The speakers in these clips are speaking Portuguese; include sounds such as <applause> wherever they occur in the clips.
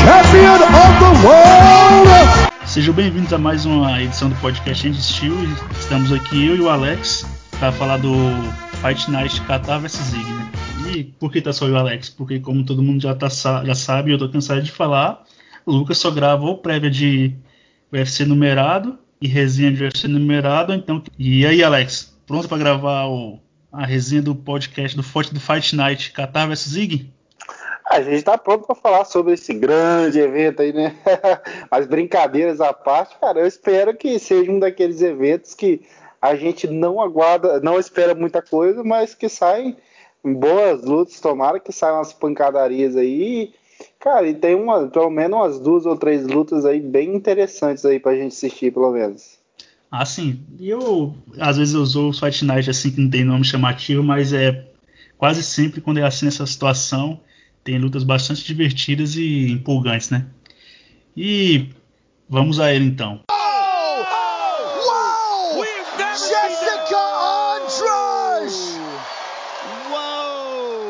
champion of the world. Sejam bem-vindos a mais uma edição do podcast End Steel. Estamos aqui eu e o Alex para falar do Fight Night Qatar vs Zig. Né? E por que tá só eu e o Alex? Porque como todo mundo já, tá, já sabe, eu tô cansado de falar, o Lucas só gravou prévia de UFC numerado e resenha de UFC numerado, então. E aí, Alex, pronto para gravar o, a resenha do podcast do Forte do Fight Night Qatar vs Zig? A gente está pronto para falar sobre esse grande evento aí, né? <laughs> As brincadeiras à parte, cara, eu espero que seja um daqueles eventos que a gente não aguarda, não espera muita coisa, mas que saem boas lutas, tomara que saiam umas pancadarias aí. Cara, e tem uma, pelo menos umas duas ou três lutas aí bem interessantes aí pra gente assistir, pelo menos. Ah, sim. E eu, às vezes eu uso o Fight Night assim que não tem nome chamativo, mas é quase sempre quando é assim nessa situação, tem lutas bastante divertidas e empolgantes, né? E vamos a ele então.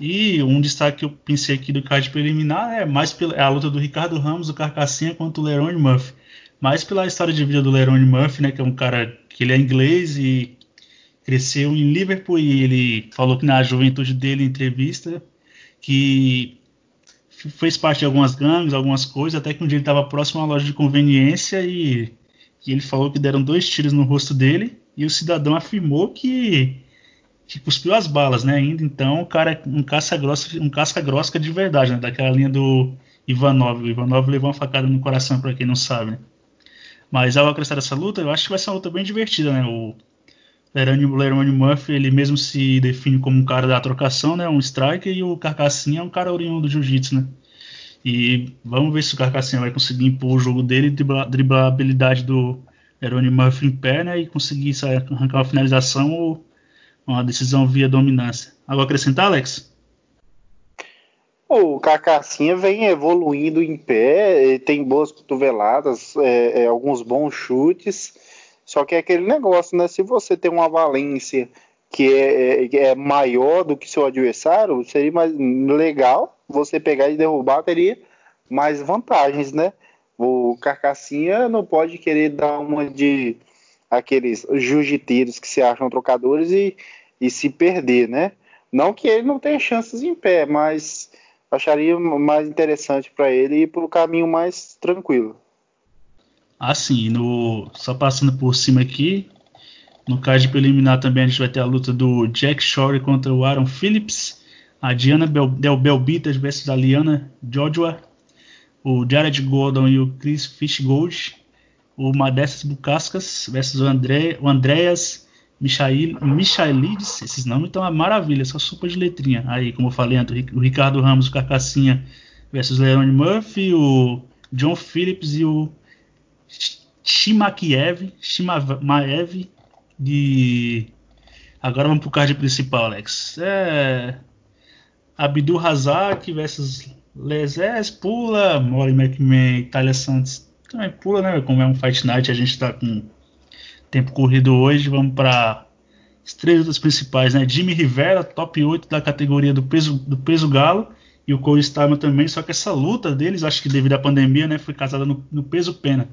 E um destaque que eu pensei aqui do card preliminar é mais pela, é a luta do Ricardo Ramos, do Carcassinha, contra o Lerone Murphy. Mais pela história de vida do Lerone Murphy, né, que é um cara que ele é inglês e cresceu em Liverpool e ele falou que na juventude dele em entrevista que fez parte de algumas gangues, algumas coisas, até que um dia ele estava próximo a uma loja de conveniência e, e ele falou que deram dois tiros no rosto dele e o cidadão afirmou que que cuspiu as balas, né? Ainda então, o cara um caça grossa, um casca grossa de verdade, né? Daquela linha do Ivanov. O Ivanov levou uma facada no coração, para quem não sabe, né? Mas ao acrescentar essa luta, eu acho que vai ser uma luta bem divertida, né? O Lerone Murphy, ele mesmo se define como um cara da trocação, né? Um striker, e o Carcassinha é um cara oriundo do jiu-jitsu, né? E vamos ver se o Carcassinha vai conseguir impor o jogo dele, driblar, driblar a habilidade do Lerone Murphy em pé, né? E conseguir sair, arrancar uma finalização ou uma decisão via dominância. Algo a acrescentar, Alex? O Cacacinha vem evoluindo em pé, tem boas cotoveladas, é, é, alguns bons chutes. Só que é aquele negócio, né? Se você tem uma valência que é, é, é maior do que seu adversário, seria mais legal você pegar e derrubar, teria mais vantagens, né? O Carcassinha não pode querer dar uma de aqueles jiu-jiteiros que se acham trocadores e, e se perder, né? Não que ele não tenha chances em pé, mas acharia mais interessante para ele ir para o caminho mais tranquilo. Assim, no, só passando por cima aqui, no card preliminar também a gente vai ter a luta do Jack Shore contra o Aaron Phillips, a Diana Bel, Del Belbitas versus a Liana Joshua, o Jared Gordon e o Chris Fishgold, o Madessas Bucascas versus o, André, o Andreas Michael, Michaelides. Esses nomes estão uma maravilha, só sopa de letrinha. Aí, como eu falei, o Ricardo Ramos, o Carcassinha versus Leone Murphy, o John Phillips e o Shimakiev, Shimaev de. Agora vamos pro card principal, Alex. É. Abdul Razak versus Lezés, Pula, Molly McMahon, Itália Santos também pula, né? Como é um Fight Night, a gente está com tempo corrido hoje. Vamos para as três principais, né? Jimmy Rivera, top 8 da categoria do peso, do peso galo. E o Corey Starman também, só que essa luta deles, acho que devido à pandemia, né, foi casada no, no peso pena.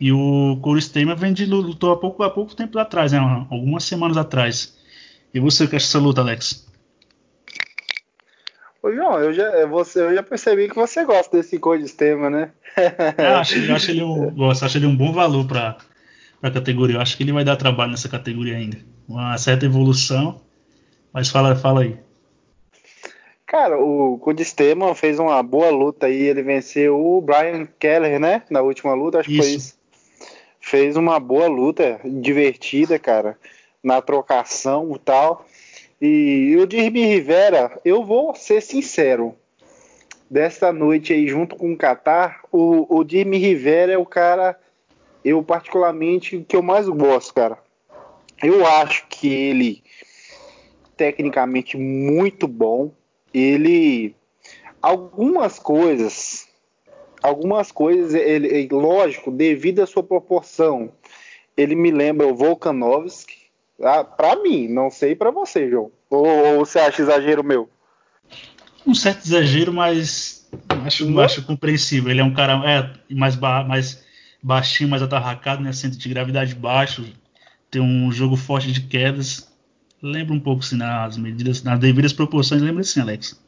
E o Corey Starman vem de lutou há pouco, há pouco tempo atrás, né, algumas semanas atrás. E você que acha essa luta, Alex? Ô, João, eu já, você, eu já percebi que você gosta desse Corey Starman, né? É, eu acho, eu acho ele <laughs> um, gosto, acho ele um bom valor para a categoria. Eu acho que ele vai dar trabalho nessa categoria ainda. Uma certa evolução. Mas fala, fala aí. Cara, o Kudistema fez uma boa luta aí. Ele venceu o Brian Keller, né? Na última luta, acho que foi isso. Fez uma boa luta, divertida, cara. Na trocação e tal. E o Dirby Rivera, eu vou ser sincero dessa noite aí junto com o Qatar, o, o Jimmy Rivera é o cara, eu particularmente, que eu mais gosto, cara. Eu acho que ele, tecnicamente, muito bom. Ele, algumas coisas, algumas coisas, ele, lógico, devido à sua proporção, ele me lembra o Volkanovski. Ah, para mim, não sei para você, João. Ou, ou você acha exagero meu? Um certo exagero, mas acho, acho compreensível. Ele é um cara é, mais, ba mais baixinho, mais atarracado, né? Centro de gravidade baixo, tem um jogo forte de quedas. Lembra um pouco, assim, nas medidas, nas devidas proporções, lembra assim, Alex?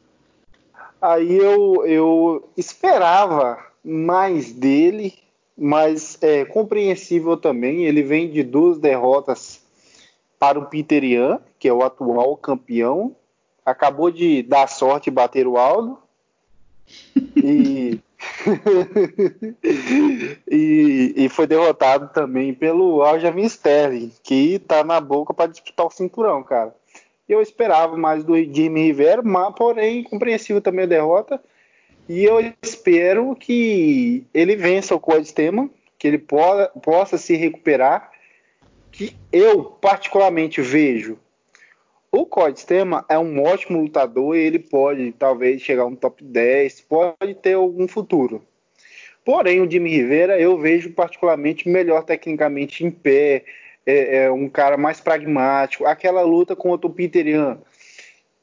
Aí eu, eu esperava mais dele, mas é compreensível também. Ele vem de duas derrotas para o Peter Ian, que é o atual campeão. Acabou de dar sorte e bater o Aldo. e, <laughs> e, e, foi derrotado também pelo Aljamain Sterling, que está na boca para disputar o cinturão, cara. Eu esperava mais do Jimmy Rivera, mas porém compreensível também a derrota. E eu espero que ele vença o Cody Steman, que ele possa, possa se recuperar. Que eu particularmente vejo o Cody Steman é um ótimo lutador e ele pode talvez chegar no top 10, pode ter algum futuro. Porém, o Jimmy Rivera eu vejo particularmente melhor tecnicamente em pé, é, é um cara mais pragmático. Aquela luta contra o Peter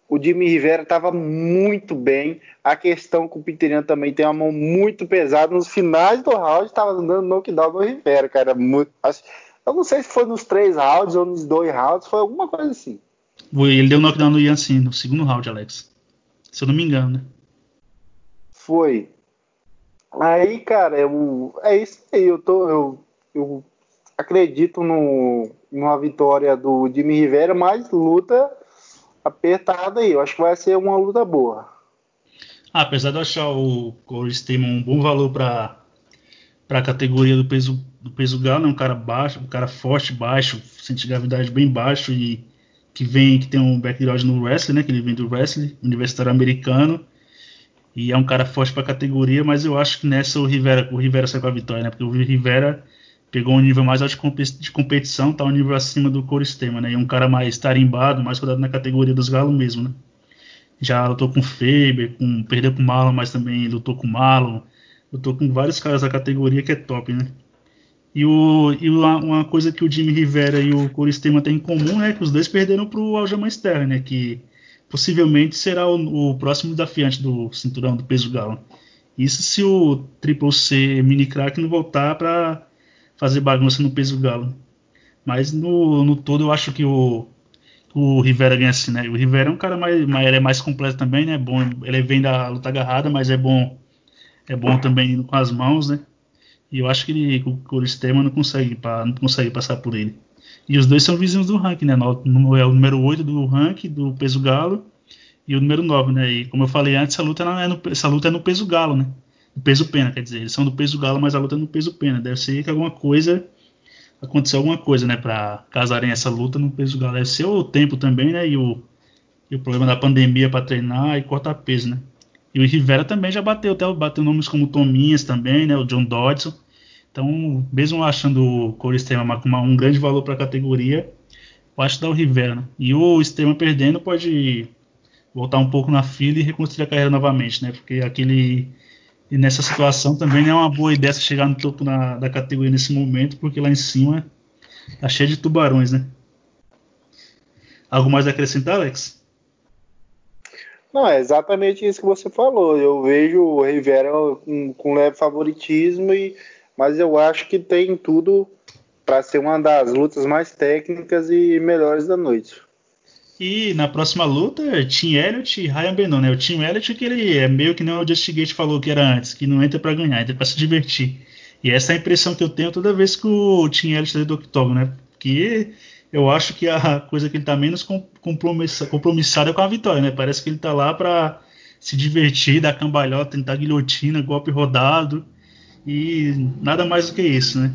o Jimmy Rivera estava muito bem. A questão com o Peter também tem uma mão muito pesada. Nos finais do round estava dando knockdown no Rivera, cara. Muito, eu não sei se foi nos três rounds ou nos dois rounds, foi alguma coisa assim. Ele deu knockdown no Ian sim, no segundo round, Alex. Se eu não me engano, né? Foi. Aí, cara, eu, é isso aí. Eu, tô, eu, eu acredito no, numa vitória do Jimmy Rivera, mas luta apertada aí. Eu acho que vai ser uma luta boa. Ah, apesar de eu achar o Corey Stamen um bom valor para a categoria do peso do peso galo, é um cara baixo, um cara forte, baixo, sente gravidade bem baixo e que vem que tem um background no wrestling, né? Que ele vem do wrestling universitário americano e é um cara forte para a categoria, mas eu acho que nessa o Rivera o Rivera sai com a vitória, né? Porque o Rivera pegou um nível mais alto de competição, tá um nível acima do Corey Steman, né? E um cara mais tarimbado, mais rodado na categoria dos galos mesmo, né? Já lutou com Faber, com, perdeu com Marlon, mas também lutou com Marlon, lutou com vários caras da categoria que é top, né? E, o, e uma coisa que o Jimmy Rivera e o Corey Steman têm em comum é que os dois perderam para o Aljamain Sterling, né? Que possivelmente será o, o, próximo desafiante do cinturão do peso galo. Isso se o Triple C Mini Crack não voltar para fazer bagunça no peso galo. Mas no, no todo eu acho que o, o Rivera ganha assim, né? O Rivera é um cara mais, mais, ele é mais completo também, né? Bom, ele vem da luta agarrada, mas é bom é bom também com as mãos, né? E eu acho que ele, o Coristema não consegue, não consegue passar por ele. E os dois são vizinhos do ranking, né? No, é o número 8 do ranking, do peso galo, e o número 9, né? E como eu falei antes, essa luta é no, essa luta é no peso galo, né? No peso pena, quer dizer, eles são do peso galo, mas a luta é no peso pena. Deve ser que alguma coisa aconteceu alguma coisa, né, para casarem essa luta no peso galo. Deve ser o tempo também, né, e o, e o problema da pandemia para treinar e cortar peso, né. E o Rivera também já bateu, até bateu nomes como Tominhas também, né, o John Dodson. Então, mesmo achando o Esteban com um grande valor para a categoria, eu acho que dá o Rivera, né. E o Esteban perdendo pode voltar um pouco na fila e reconstruir a carreira novamente, né, porque aquele e nessa situação também não é uma boa ideia chegar no topo na, da categoria nesse momento, porque lá em cima tá cheio de tubarões, né? Algo mais a acrescentar, Alex? Não, é exatamente isso que você falou. Eu vejo o Rivera com, com leve favoritismo, e, mas eu acho que tem tudo para ser uma das lutas mais técnicas e melhores da noite. E na próxima luta, Tim Elliott e Ryan Benoit, né? O Tim Elliott que ele é meio que nem o Justin Gate falou que era antes, que não entra para ganhar, entra para se divertir. E essa é a impressão que eu tenho toda vez que o Tim Elliott está do octógono, né? Porque eu acho que a coisa que ele está menos compromissado é com a vitória, né? Parece que ele está lá para se divertir, dar cambalhota, tentar guilhotina, golpe rodado e nada mais do que isso, né?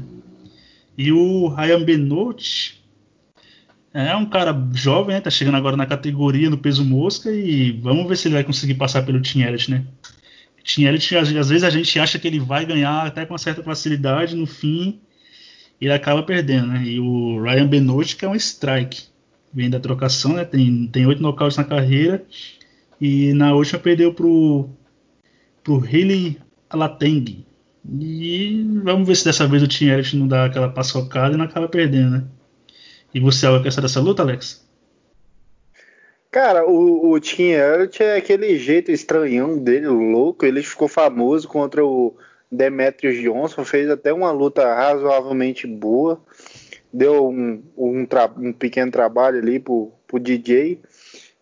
E o Ryan Benoit, é um cara jovem, né? Tá chegando agora na categoria no peso mosca e vamos ver se ele vai conseguir passar pelo Elliott, né? Elliott, às, vezes a gente acha que ele vai ganhar até com uma certa facilidade, no fim ele acaba perdendo, né? E o Ryan Benoit, que é um strike, vem da trocação, né? Tem, tem oito nocautes na carreira e na última perdeu pro, pro Haley Alateng. E vamos ver se dessa vez o Elliott não dá aquela paçocada e não acaba perdendo, né? E você, algo quer dessa luta, Alex? Cara, o, o Tim Elliott é aquele jeito estranhão dele, louco. Ele ficou famoso contra o Demetrius Johnson, fez até uma luta razoavelmente boa. Deu um, um, um pequeno trabalho ali pro, pro DJ.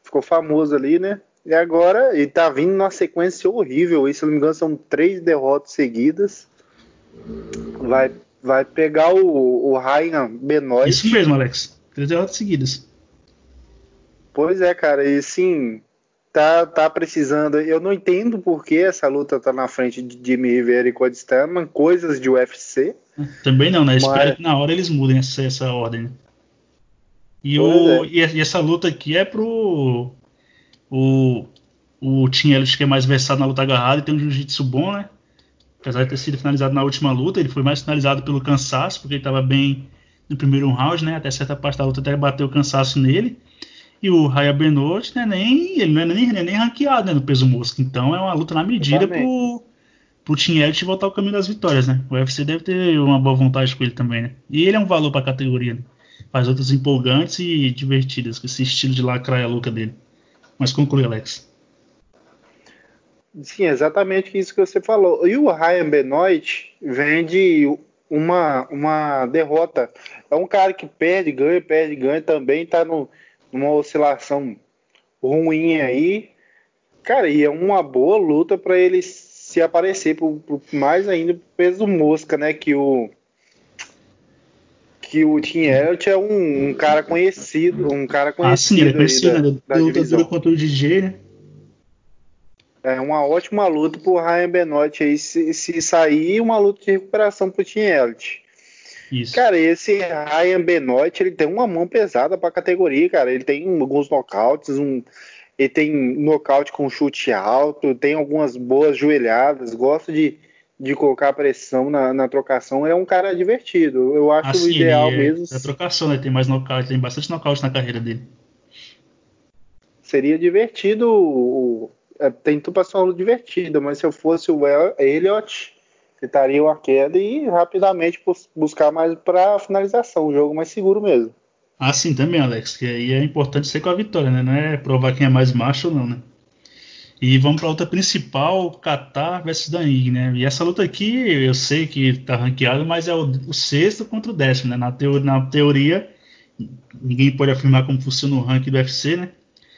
Ficou famoso ali, né? E agora ele tá vindo numa sequência horrível. E, se não me engano, são três derrotas seguidas. Vai, vai pegar o, o Ryan Benoit. Isso mesmo, Alex. Três derrotas seguidas. Pois é, cara. E sim, tá, tá precisando. Eu não entendo por que essa luta tá na frente de Jimmy Rivera e Cody Staman, coisas de UFC. Também não, né? Mas... Espero que na hora eles mudem essa, essa ordem. E, o, é. e, essa luta aqui é pro. O, o Tim Ellis, que é mais versado na luta agarrada e tem um jiu-jitsu bom, né? Apesar de ter sido finalizado na última luta, ele foi mais finalizado pelo cansaço, porque ele estava bem no primeiro round, né? Até certa parte da luta até bateu o cansaço nele. E o Raya Benoit, né, nem, ele não é nem, nem, nem ranqueado né, no peso mosca. Então é uma luta na medida pro, pro Team Elite voltar ao caminho das vitórias, né? O UFC deve ter uma boa vontade com ele também, né? E ele é um valor pra categoria, né? Faz outras empolgantes e divertidas, com esse estilo de lacraia louca dele. Mas conclui, Alex. Sim, exatamente isso que você falou. E o Ryan Benoit vem de uma, uma derrota. É um cara que perde, ganha, perde, ganha, também tá no numa oscilação ruim aí. Cara, e é uma boa luta para ele se aparecer por, por, mais ainda pro peso mosca, né? Que o que o Tim Elliott é um, um, cara conhecido, um cara conhecido. Ah, sim, ele é conhecido, da, né? Da contra o DJ, né? É uma ótima luta pro Ryan Benoit aí se, se sair, uma luta de recuperação pro Tim Elliott. Isso. Cara, esse Ryan Benoit, ele tem uma mão pesada pra categoria, cara. Ele tem alguns nocautes, um, ele tem nocaute com chute alto, tem algumas boas joelhadas, gosta de, de colocar pressão na, na trocação. É um cara divertido. Eu acho assim, o ideal é, mesmo. É a trocação, né? Tem mais nocaute, tem bastante nocaute na carreira dele. Seria divertido. O, é, tem tudo pra ser uma luta divertida, mas se eu fosse o Elliot estaria uma queda e rapidamente buscar mais para finalização, um jogo mais seguro mesmo. Ah, sim, também, Alex, que aí é importante ser com a vitória, né? Não é provar quem é mais macho ou não, né? E vamos para a luta principal, Qatar versus Danig, né? E essa luta aqui, eu sei que está ranqueado, mas é o, o, sexto contra o décimo, né? Na, teo, na teoria, ninguém pode afirmar como funciona o ranking do UFC, né?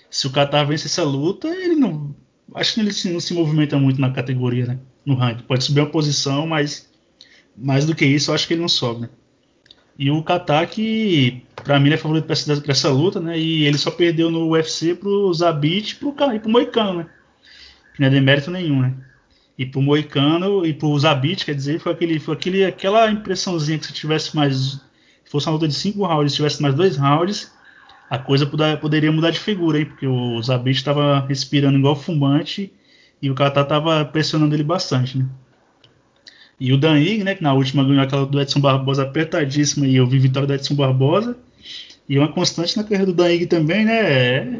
Se o Qatar vence essa luta, ele não. Acho que ele não se movimenta muito na categoria, né? no ranking. Pode subir uma posição, mas mais do que isso, acho que ele não sobe. Né? E o Katak, para mim, ele é favorito para essa, essa, luta, né? E ele só perdeu no UFC pro Zabit pro, e pro Moicano, né? Que não é demérito nenhum, né? E pro Moicano e pro Zabit, quer dizer, foi, aquele, foi aquele, aquela impressãozinha que se tivesse mais. Se fosse uma luta de 5 rounds, se tivesse mais dois rounds, a coisa poderia mudar de figura, hein? Porque o Zabit estava respirando igual fumante e o Catar tava pressionando ele bastante, né? E o Dan Ig, né, que na última ganhou aquela do Edson Barbosa apertadíssima e eu vi vitória do Edson Barbosa. E uma constante na carreira do Dan Ig também, né, é,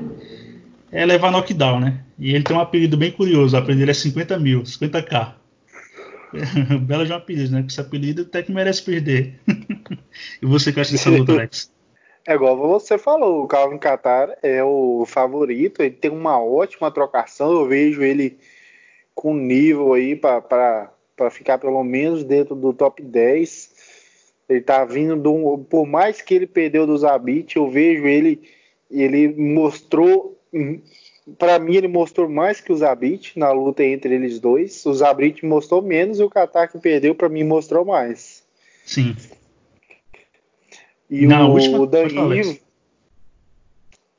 é levar knockdown, né? E ele tem um apelido bem curioso, o apelido é 50 mil, 50k. <laughs> Bela de um apelido, né? Com esse apelido até que merece perder. <laughs> e você que acha dessa luta, Alex? É igual você falou, o Calvin Qatar é o favorito, ele tem uma ótima trocação, eu vejo ele com nível aí para ficar pelo menos dentro do top 10. Ele tá vindo do. Por mais que ele perdeu do Zabit, eu vejo ele. Ele mostrou. Para mim, ele mostrou mais que o Zabit na luta entre eles dois. O Zabit mostrou menos e o Qatar que perdeu, para mim, mostrou mais. Sim. E o, última, o Danilo.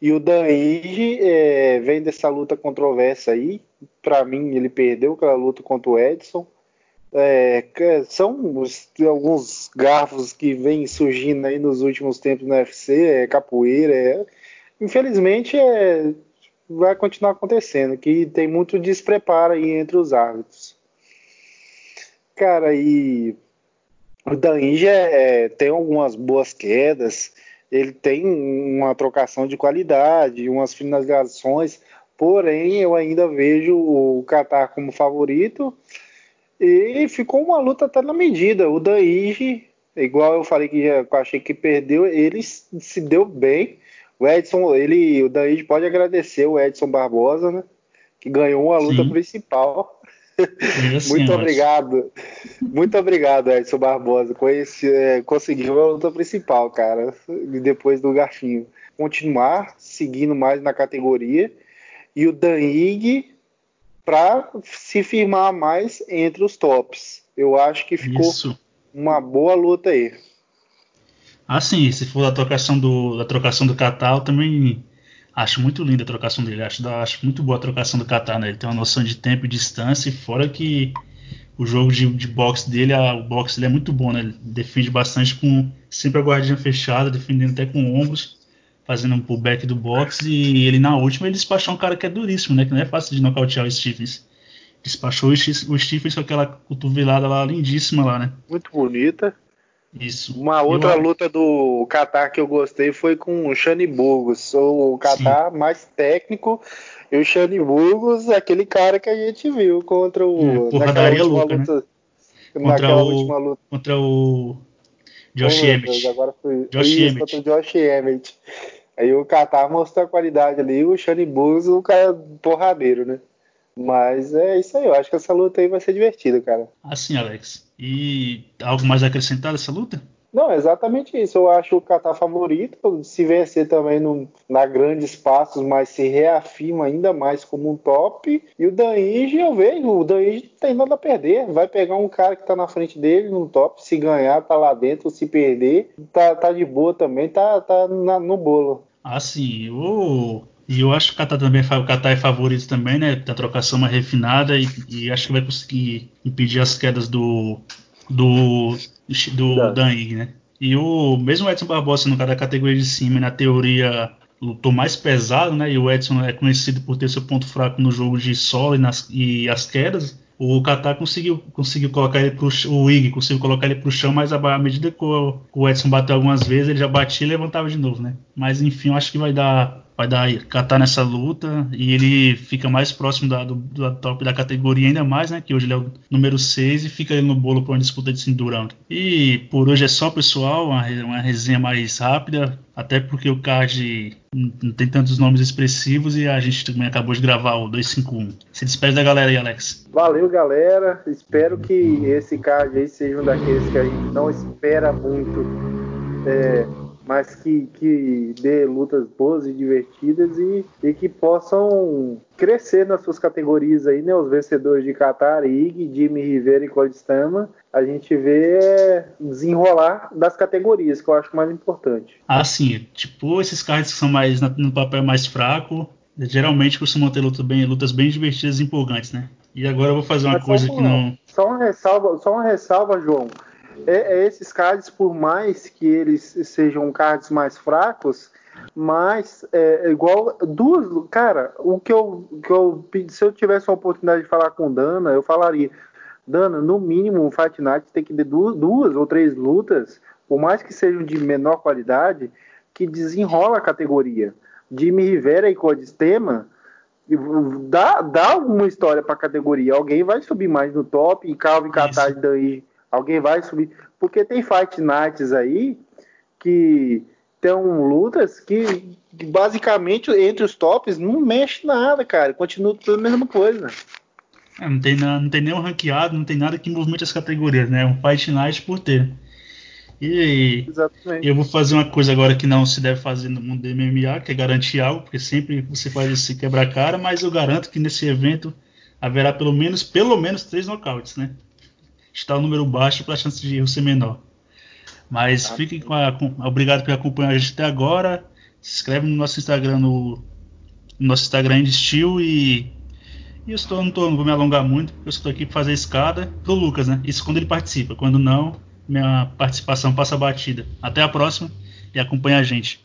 E o Danige é, vem dessa luta controversa aí. Para mim, ele perdeu aquela luta contra o Edson. É, são os, alguns garfos que vêm surgindo aí nos últimos tempos no UFC, é capoeira. É, infelizmente, é, vai continuar acontecendo, que tem muito despreparo aí entre os árbitros. Cara, e o Dainja é, tem algumas boas quedas, ele tem uma trocação de qualidade, umas finalizações, porém eu ainda vejo o Qatar como favorito e ficou uma luta até na medida. O Daiji, igual eu falei que já, achei que perdeu, ele se deu bem, O Edson, ele, o Daí pode agradecer o Edson Barbosa, né? Que ganhou a luta Sim. principal. <laughs> Muito obrigado. Muito obrigado, Edson Barbosa. Conheci, é, conseguiu a luta principal, cara. Depois do Garfinho. Continuar seguindo mais na categoria. E o Danig para se firmar mais entre os tops. Eu acho que ficou Isso. uma boa luta aí. Ah, sim, se for da trocação do, da trocação do eu também acho muito linda a trocação dele. Acho, acho muito boa a trocação do Qatar, né? Ele tem uma noção de tempo e distância, e fora que o jogo de, de boxe dele, a, o boxe dele é muito bom, né? Ele defende bastante com sempre a guardinha fechada, defendendo até com ombros, fazendo um pullback do boxe, e ele na última ele despachou um cara que é duríssimo, né? Que não é fácil de nocautear o Stephens. Despachou o Stephens com aquela cotovelada lá lindíssima lá, né? Muito bonita. Isso. Uma outra eu... luta do Qatar que eu gostei foi com o Shani Burgos. O Qatar mais técnico e o Shani Burgos, aquele cara que a gente viu contra o. É, última louca, luta. Né? Contra o, última luta. Contra o. Josh Emmett. Agora foi. Josh Isso, Emmett. Contra o Josh Emmett. Aí o Qatar mostrou a qualidade ali, o Shani Burgos, o cara porradeiro, né? Mas é isso aí, eu acho que essa luta aí vai ser divertida, cara. Assim, Alex. E algo mais a acrescentar dessa luta? Não, exatamente isso. Eu acho o Qatar favorito. Se vencer também no, na grandes passos, mas se reafirma ainda mais como um top. E o Danige, eu vejo, o Danige não tem nada a perder. Vai pegar um cara que tá na frente dele no top. Se ganhar, tá lá dentro. Se perder, tá, tá de boa também. Tá, tá na, no bolo. Ah, sim. O e eu acho que o Qatar também o Qatar é favorito também, né? Tem a trocação mais refinada e, e, acho que vai conseguir impedir as quedas do do do Dan né? E o mesmo Edson Barbosa no cara da categoria de cima, na teoria lutou mais pesado, né? E o Edson é conhecido por ter seu ponto fraco no jogo de solo e, nas, e as quedas. O Qatar conseguiu, conseguiu colocar ele pro o Ig conseguiu colocar ele pro chão, mas à medida que o, o Edson bateu algumas vezes, ele já batia e levantava de novo, né? Mas enfim, eu acho que vai dar vai dar catar nessa luta e ele fica mais próximo da, do, do, top da categoria ainda mais, né? Que hoje ele é o número 6 e fica no bolo para uma disputa de cinturão. E por hoje é só, pessoal, uma, uma resenha mais rápida, até porque o card não tem tantos nomes expressivos e a gente também acabou de gravar o 251. Se despede da galera aí, Alex. Valeu, galera. Espero que esse card aí seja um daqueles que a gente não espera muito. É, mas que, que dê lutas boas e divertidas e, e que possam crescer nas suas categorias aí, né? Os vencedores de Qatar, Ig, Jimmy Rivera e Codistama, a gente vê desenrolar das categorias, que eu acho mais importante. Ah, sim. Tipo, esses cards que são mais no papel mais fraco, geralmente costumam ter lutas bem, lutas bem divertidas e empolgantes, né? E agora eu vou fazer uma Mas coisa que não. Só uma ressalva, só uma ressalva, João é, é esses cards, por mais que eles sejam cards mais fracos, mas é, é igual duas. Cara, o que eu, que eu se eu tivesse a oportunidade de falar com Dana, eu falaria. Dana, no mínimo, um Fight Night tem que ter duas, duas ou três lutas, por mais que sejam de menor qualidade, que desenrola a categoria. Jimmy Rivera e Codistema dá, dá uma história para a categoria. Alguém vai subir mais no top e Calvin Catar daí Alguém vai subir. Porque tem Fight Nights aí que tem lutas que, que, basicamente entre os tops não mexe nada, cara. Continua tudo a mesma coisa. É, não, tem, não tem nenhum ranqueado, não tem nada que movimente as categorias, né? É um Fight Night por ter. E Exatamente. eu vou fazer uma coisa agora que não se deve fazer no mundo do MMA, que é garantir algo, porque sempre você faz isso quebrar a cara, mas eu garanto que nesse evento haverá pelo menos, pelo menos três nocautes, né? Está o número baixo para a chance de erro ser menor. Mas ah, fiquem com a. Com, obrigado por acompanhar a gente até agora. Se inscreve no nosso Instagram, no, no nosso Instagram de Steel e. E eu estou, não, tô, não vou me alongar muito, porque eu estou aqui para fazer escada pro Lucas, né? Isso quando ele participa. Quando não, minha participação passa batida. Até a próxima e acompanha a gente.